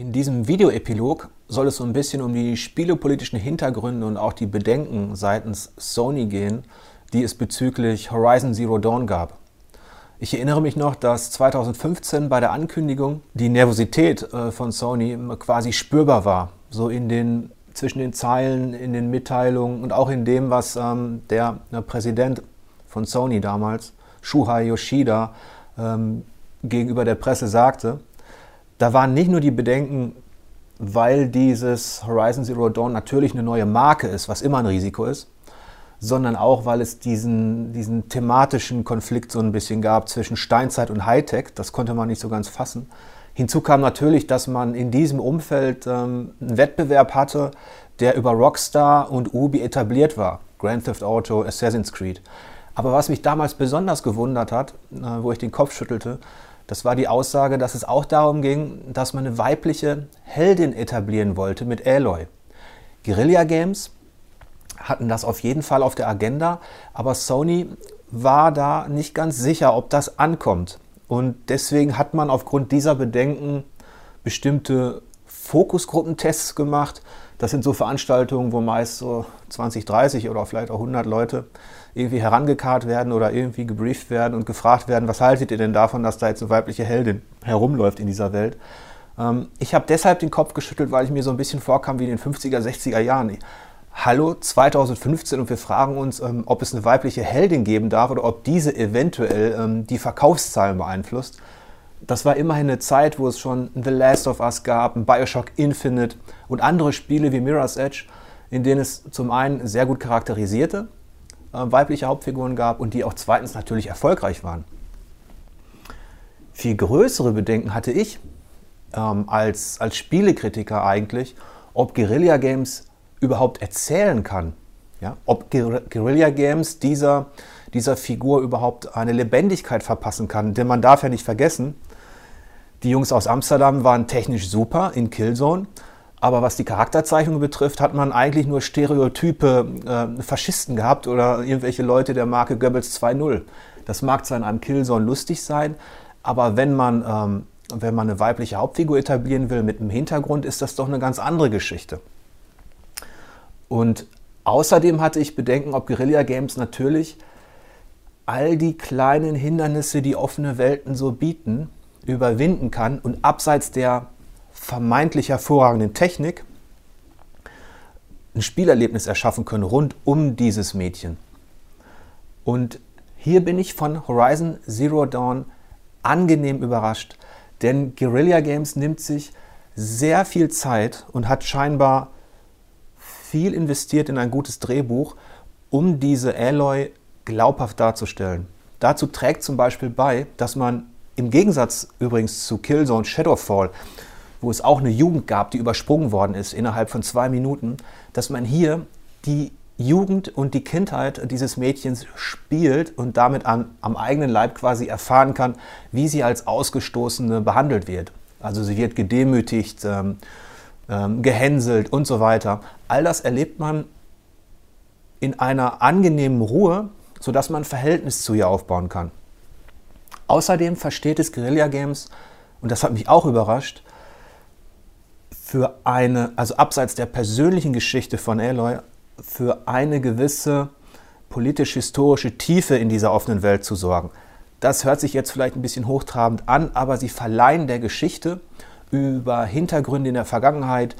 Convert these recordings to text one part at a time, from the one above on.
In diesem Videoepilog soll es so ein bisschen um die spielepolitischen Hintergründe und auch die Bedenken seitens Sony gehen, die es bezüglich Horizon Zero Dawn gab. Ich erinnere mich noch, dass 2015 bei der Ankündigung die Nervosität äh, von Sony quasi spürbar war. So in den, zwischen den Zeilen, in den Mitteilungen und auch in dem, was ähm, der, der, Präsident von Sony damals, Shuhei Yoshida, ähm, gegenüber der Presse sagte da waren nicht nur die Bedenken, weil dieses Horizon Zero Dawn natürlich eine neue Marke ist, was immer ein Risiko ist, sondern auch, weil es diesen, diesen thematischen Konflikt so ein bisschen gab zwischen Steinzeit und Hightech. Das konnte man nicht so ganz fassen. Hinzu kam natürlich, dass man in diesem Umfeld ähm, einen Wettbewerb hatte, der über Rockstar und Ubi etabliert war. Grand Theft Auto, Assassin's Creed. Aber was mich damals besonders gewundert hat, äh, wo ich den Kopf schüttelte, das war die Aussage, dass es auch darum ging, dass man eine weibliche Heldin etablieren wollte mit Aloy. Guerilla Games hatten das auf jeden Fall auf der Agenda, aber Sony war da nicht ganz sicher, ob das ankommt. Und deswegen hat man aufgrund dieser Bedenken bestimmte Fokusgruppentests gemacht. Das sind so Veranstaltungen, wo meist so 20, 30 oder vielleicht auch 100 Leute irgendwie herangekarrt werden oder irgendwie gebrieft werden und gefragt werden, was haltet ihr denn davon, dass da jetzt eine weibliche Heldin herumläuft in dieser Welt? Ähm, ich habe deshalb den Kopf geschüttelt, weil ich mir so ein bisschen vorkam wie in den 50er, 60er Jahren. Hallo 2015 und wir fragen uns, ähm, ob es eine weibliche Heldin geben darf oder ob diese eventuell ähm, die Verkaufszahlen beeinflusst. Das war immerhin eine Zeit, wo es schon The Last of Us gab, Bioshock Infinite und andere Spiele wie Mirror's Edge, in denen es zum einen sehr gut charakterisierte äh, weibliche Hauptfiguren gab und die auch zweitens natürlich erfolgreich waren. Viel größere Bedenken hatte ich ähm, als, als Spielekritiker eigentlich, ob Guerilla Games überhaupt erzählen kann. Ja? Ob Guerilla Games dieser, dieser Figur überhaupt eine Lebendigkeit verpassen kann. Denn man darf ja nicht vergessen, die Jungs aus Amsterdam waren technisch super in Killzone, aber was die Charakterzeichnung betrifft, hat man eigentlich nur stereotype äh, Faschisten gehabt oder irgendwelche Leute der Marke Goebbels 2.0. Das mag zwar in einem Killzone lustig sein, aber wenn man, ähm, wenn man eine weibliche Hauptfigur etablieren will mit einem Hintergrund, ist das doch eine ganz andere Geschichte. Und außerdem hatte ich Bedenken, ob Guerilla Games natürlich all die kleinen Hindernisse, die offene Welten so bieten, überwinden kann und abseits der vermeintlich hervorragenden Technik ein Spielerlebnis erschaffen können rund um dieses Mädchen. Und hier bin ich von Horizon Zero Dawn angenehm überrascht, denn Guerilla Games nimmt sich sehr viel Zeit und hat scheinbar viel investiert in ein gutes Drehbuch, um diese Alloy glaubhaft darzustellen. Dazu trägt zum Beispiel bei, dass man im Gegensatz übrigens zu Killzone Shadowfall wo es auch eine Jugend gab, die übersprungen worden ist innerhalb von zwei Minuten, dass man hier die Jugend und die Kindheit dieses Mädchens spielt und damit an, am eigenen Leib quasi erfahren kann, wie sie als Ausgestoßene behandelt wird. Also sie wird gedemütigt, ähm, ähm, gehänselt und so weiter. All das erlebt man in einer angenehmen Ruhe, sodass man ein Verhältnis zu ihr aufbauen kann. Außerdem versteht es Guerilla Games, und das hat mich auch überrascht, für eine, also abseits der persönlichen Geschichte von Aloy, für eine gewisse politisch-historische Tiefe in dieser offenen Welt zu sorgen. Das hört sich jetzt vielleicht ein bisschen hochtrabend an, aber sie verleihen der Geschichte über Hintergründe in der Vergangenheit,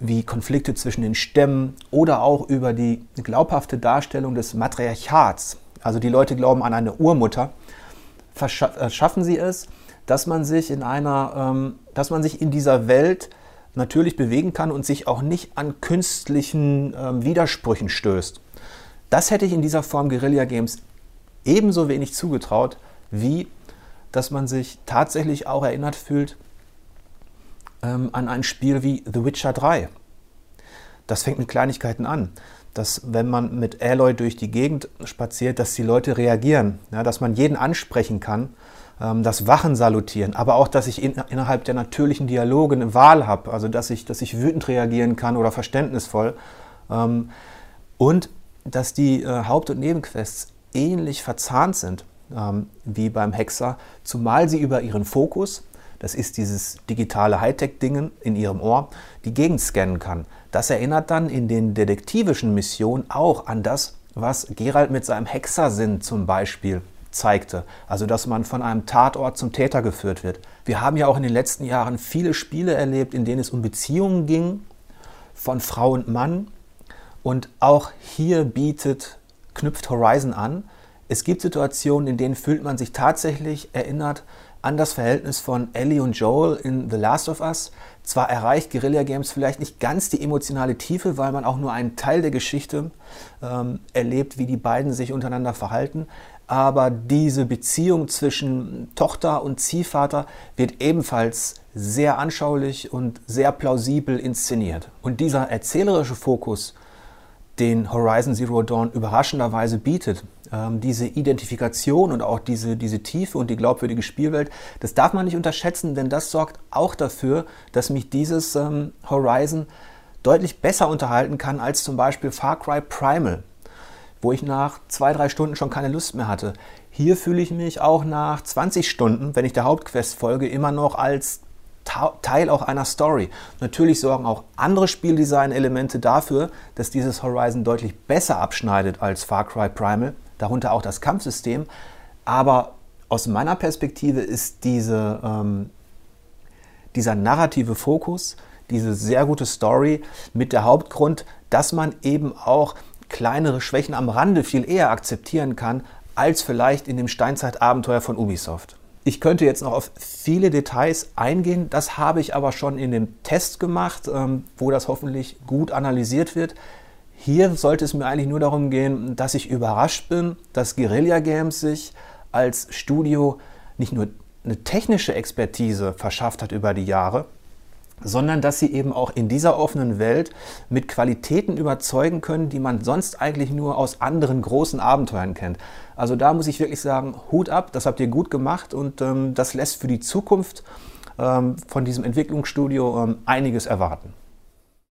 wie Konflikte zwischen den Stämmen oder auch über die glaubhafte Darstellung des Matriarchats. Also die Leute glauben an eine Urmutter. Verschaffen sie es, dass man sich in einer, ähm, dass man sich in dieser Welt natürlich bewegen kann und sich auch nicht an künstlichen äh, Widersprüchen stößt. Das hätte ich in dieser Form Guerilla Games ebenso wenig zugetraut, wie dass man sich tatsächlich auch erinnert fühlt ähm, an ein Spiel wie The Witcher 3. Das fängt mit Kleinigkeiten an. Dass, wenn man mit Aloy durch die Gegend spaziert, dass die Leute reagieren, ja, dass man jeden ansprechen kann ähm, das Wachen salutieren, aber auch, dass ich in, innerhalb der natürlichen Dialoge eine Wahl habe, also dass ich, dass ich wütend reagieren kann oder verständnisvoll. Ähm, und dass die äh, Haupt- und Nebenquests ähnlich verzahnt sind ähm, wie beim Hexer, zumal sie über ihren Fokus Das ist dieses digitale Hightech-Ding in ihrem Ohr, die Gegend scannen kann. Das erinnert dann in den detektivischen Missionen auch an das, was Gerald mit seinem Hexersinn zum Beispiel zeigte. Also, dass man von einem Tatort zum Täter geführt wird. Wir haben ja auch in den letzten Jahren viele Spiele erlebt, in denen es um Beziehungen ging von Frau und Mann. Und auch hier bietet, knüpft Horizon an. Es gibt Situationen, in denen fühlt man sich tatsächlich erinnert an das Verhältnis von Ellie und Joel in The Last of Us. Zwar erreicht Guerilla Games vielleicht nicht ganz die emotionale Tiefe, weil man auch nur einen Teil der Geschichte ähm, erlebt, wie die beiden sich untereinander verhalten, aber diese Beziehung zwischen Tochter und Ziehvater wird ebenfalls sehr anschaulich und sehr plausibel inszeniert. Und dieser erzählerische Fokus, den Horizon Zero Dawn überraschenderweise bietet, ähm, diese Identifikation und auch diese, diese Tiefe und die glaubwürdige Spielwelt, das darf man nicht unterschätzen, denn das sorgt auch dafür, dass mich dieses ähm, Horizon deutlich besser unterhalten kann als zum Beispiel Far Cry Primal wo ich nach zwei, drei Stunden schon keine Lust mehr hatte. Hier fühle ich mich auch nach 20 Stunden, wenn ich der Hauptquest folge, immer noch als Teil auch einer Story. Natürlich sorgen auch andere Spieldesign-Elemente dafür, dass dieses Horizon deutlich besser abschneidet als Far Cry Primal, darunter auch das Kampfsystem. Aber aus meiner Perspektive ist diese, ähm, dieser narrative Fokus, diese sehr gute Story mit der Hauptgrund, dass man eben auch kleinere Schwächen am Rande viel eher akzeptieren kann, als vielleicht in dem Steinzeit-Abenteuer von Ubisoft. Ich könnte jetzt noch auf viele Details eingehen, das habe ich aber schon in dem Test gemacht, ähm, wo das hoffentlich gut analysiert wird. Hier sollte es mir eigentlich nur darum gehen, dass ich überrascht bin, dass Guerilla Games sich als Studio nicht nur eine technische Expertise verschafft hat über die Jahre, sondern dass sie eben auch in dieser offenen Welt mit Qualitäten überzeugen können, die man sonst eigentlich nur aus anderen großen Abenteuern kennt. Also da muss ich wirklich sagen, Hut ab, das habt ihr gut gemacht und ähm, das lässt für die Zukunft ähm, von diesem Entwicklungsstudio ähm, einiges erwarten.